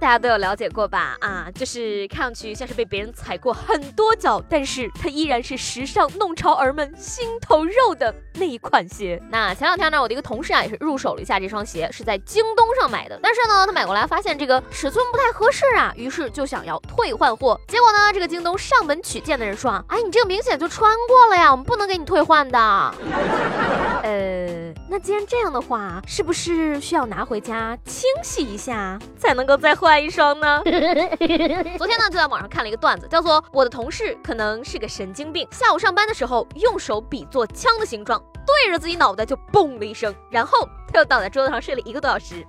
大家都有了解过吧？啊，就是看上去像是被别人踩过很多脚，但是它依然是时尚弄潮儿们心头肉的那一款鞋。那前两天呢，我的一个同事啊也是入手了一下这双鞋，是在京东上买的。但是呢，他买过来发现这个尺寸不太合适啊，于是就想要退换货。结果呢，这个京东上门取件的人说啊，哎，你这个明显就穿过了呀，我们不能给你退换的。呃，那既然这样的话，是不是需要拿回家清洗一下，才能够再换一双呢？昨天呢，就在网上看了一个段子，叫做“我的同事可能是个神经病，下午上班的时候用手比作枪的形状，对着自己脑袋就嘣了一声，然后他又倒在桌子上睡了一个多小时。”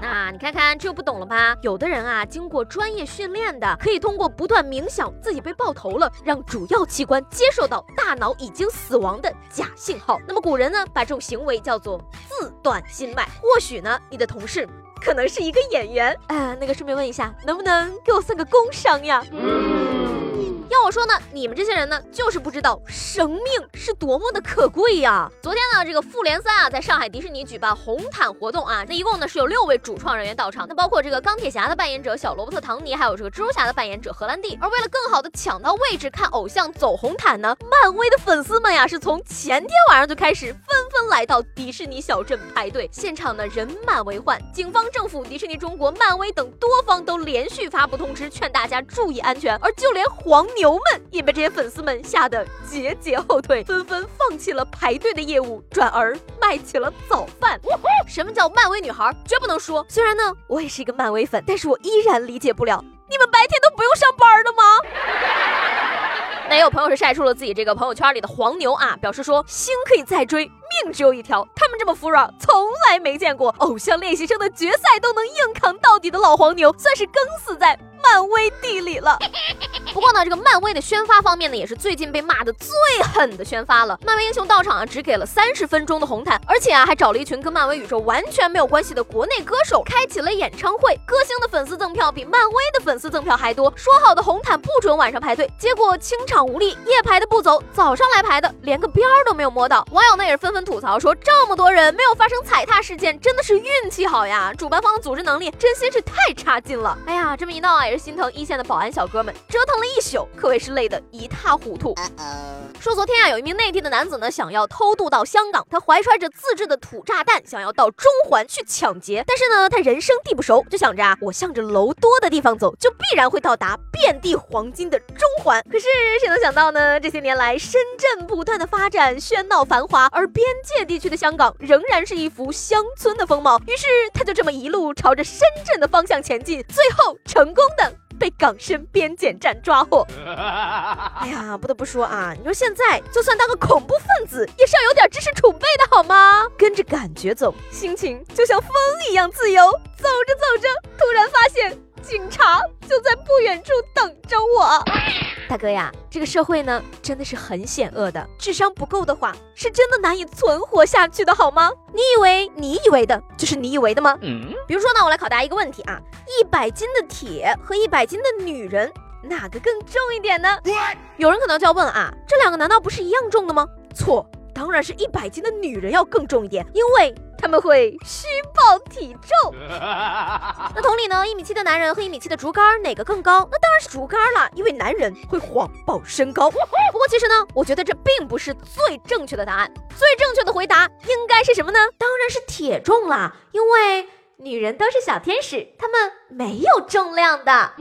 那你看看，这又不懂了吧？有的人啊，经过专业训练的，可以通过不断冥想自己被爆头了，让主要器官接受到大脑已经死亡的假信号。那么古人呢，把这种行为叫做自断心脉。或许呢，你的同事可能是一个演员。呃，那个顺便问一下，能不能给我算个工伤呀？要我说呢，你们这些人呢，就是不知道生命是多么的可贵呀。昨天呢，这个复联三啊，在上海迪士尼举办红毯活动啊，那一共呢是有六位主创人员到场，那包括这个钢铁侠的扮演者小罗伯特·唐尼，还有这个蜘蛛侠的扮演者荷兰弟。而为了更好的抢到位置看偶像走红毯呢，漫威的粉丝们呀，是从前天晚上就开始纷纷来到迪士尼小镇排队，现场呢人满为患。警方、政府、迪士尼中国、漫威等多方都连续发布通知，劝大家注意安全，而就连黄。牛们也被这些粉丝们吓得节节后退，纷纷放弃了排队的业务，转而卖起了早饭。什么叫漫威女孩？绝不能输。虽然呢，我也是一个漫威粉，但是我依然理解不了，你们白天都不用上班的吗？那也有朋友是晒出了自己这个朋友圈里的黄牛啊，表示说星可以再追，命只有一条。他们这么服软，从来没见过偶像练习生的决赛都能硬扛到底的老黄牛，算是更死在漫威地里了。不过呢，这个漫威的宣发方面呢，也是最近被骂的最狠的宣发了。漫威英雄到场啊，只给了三十分钟的红毯，而且啊，还找了一群跟漫威宇宙完全没有关系的国内歌手，开启了演唱会。歌星的粉丝赠票比漫威的粉丝赠票还多。说好的红毯不准晚上排队，结果清场无力，夜排的不走，早上来排的连个边儿都没有摸到。网友呢也是纷纷吐槽说，这么多人没有发生踩踏事件，真的是运气好呀！主办方的组织能力真心是太差劲了。哎呀，这么一闹啊，也是心疼一线的保安小哥们，折腾了。一宿可谓是累得一塌糊涂。说昨天啊，有一名内地的男子呢，想要偷渡到香港，他怀揣着自制的土炸弹，想要到中环去抢劫。但是呢，他人生地不熟，就想着啊，我向着楼多的地方走，就必然会到达遍地黄金的中环。可是谁能想到呢？这些年来，深圳不断的发展，喧闹繁华，而边界地区的香港仍然是一幅乡村的风貌。于是他就这么一路朝着深圳的方向前进，最后成功的。被港深边检站抓获。哎呀，不得不说啊，你说现在就算当个恐怖分子，也是要有点知识储备的好吗？跟着感觉走，心情就像风一样自由。走着走着，突然发现警察就在不远处等着我。大哥呀，这个社会呢，真的是很险恶的。智商不够的话，是真的难以存活下去的，好吗？你以为你以为的就是你以为的吗？嗯。比如说呢，我来考大家一个问题啊：一百斤的铁和一百斤的女人，哪个更重一点呢？有人可能就要问啊，这两个难道不是一样重的吗？错，当然是一百斤的女人要更重一点，因为。他们会虚报体重。那同理呢？一米七的男人和一米七的竹竿哪个更高？那当然是竹竿了，因为男人会谎报身高。不过其实呢，我觉得这并不是最正确的答案。最正确的回答应该是什么呢？当然是铁重啦，因为女人都是小天使，她们没有重量的。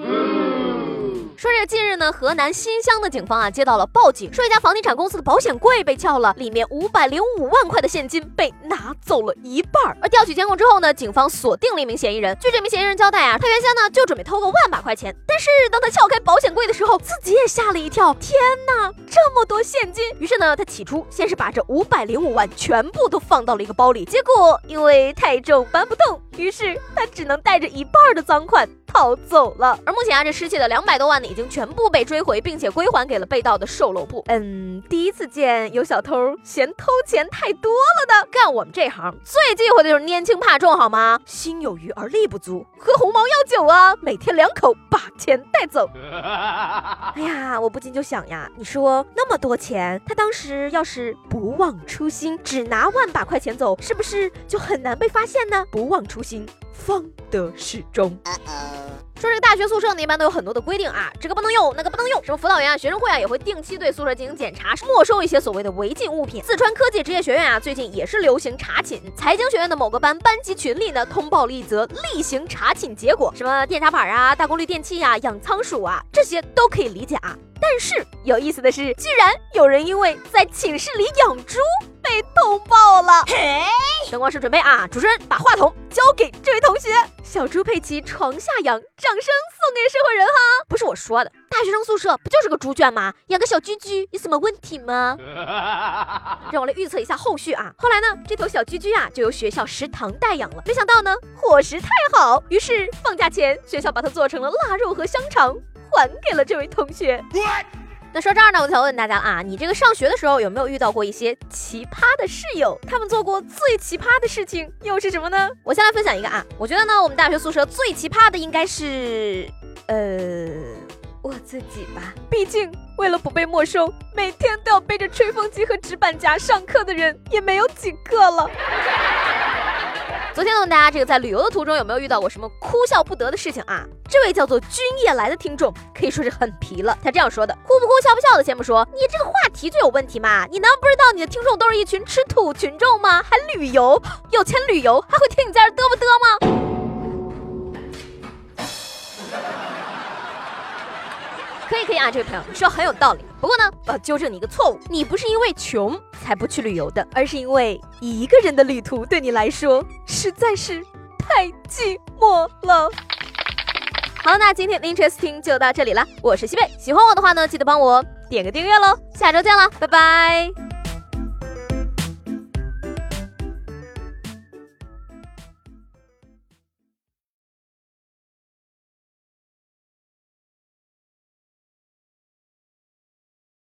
说这近日呢，河南新乡的警方啊接到了报警，说一家房地产公司的保险柜被撬了，里面五百零五万块的现金被拿走了一半。而调取监控之后呢，警方锁定了一名嫌疑人。据这名嫌疑人交代啊，他原先呢就准备偷个万把块钱，但是当他撬开保险柜的时候，自己也吓了一跳，天哪，这么多现金！于是呢，他起初先是把这五百零五万全部都放到了一个包里，结果因为太重搬不动，于是他只能带着一半的赃款逃走了。而目前啊，这失窃的两百多万呢。已经全部被追回，并且归还给了被盗的售楼部。嗯，第一次见有小偷嫌偷钱太多了的。干我们这行最忌讳的就是拈轻怕重，好吗？心有余而力不足，喝红毛药酒啊，每天两口把钱带走。哎呀，我不禁就想呀，你说那么多钱，他当时要是不忘初心，只拿万把块钱走，是不是就很难被发现呢？不忘初心，方得始终。说这个大学宿舍呢，一般都有很多的规定啊，这个不能用，那个不能用。什么辅导员啊、学生会啊，也会定期对宿舍进行检查，没收一些所谓的违禁物品。四川科技职业学院啊，最近也是流行查寝。财经学院的某个班班级群里呢，通报了一则例行查寝结果，什么电插板啊、大功率电器呀、养仓鼠啊，这些都可以理解啊。但是有意思的是，居然有人因为在寝室里养猪被通报了。嘿，灯光师准备啊，主持人把话筒交给这位同学。小猪佩奇床下养，掌声送给社会人哈！不是我说的，大学生宿舍不就是个猪圈吗？养个小居居有什么问题吗？让我来预测一下后续啊！后来呢，这头小居居啊就由学校食堂代养了。没想到呢，伙食太好，于是放假前学校把它做成了腊肉和香肠。还给了这位同学。那说这儿呢，我就想问大家啊，你这个上学的时候有没有遇到过一些奇葩的室友？他们做过最奇葩的事情又是什么呢？我先来分享一个啊，我觉得呢，我们大学宿舍最奇葩的应该是，呃，我自己吧。毕竟为了不被没收，每天都要背着吹风机和纸板夹上课的人也没有几个了。昨天问大家，这个在旅游的途中有没有遇到过什么哭笑不得的事情啊？这位叫做君夜来的听众可以说是很皮了。他这样说的：哭不哭、笑不笑的先不说，你这个话题就有问题嘛？你难道不知道你的听众都是一群吃土群众吗？还旅游，有钱旅游还会听你在这嘚不嘚吗？可以可以啊，这位朋友，你说很有道理。不过呢，我要纠正你一个错误，你不是因为穷才不去旅游的，而是因为一个人的旅途对你来说实在是太寂寞了。好，那今天的 Interesting 就到这里了，我是西贝，喜欢我的话呢，记得帮我点个订阅喽，下周见了，拜拜。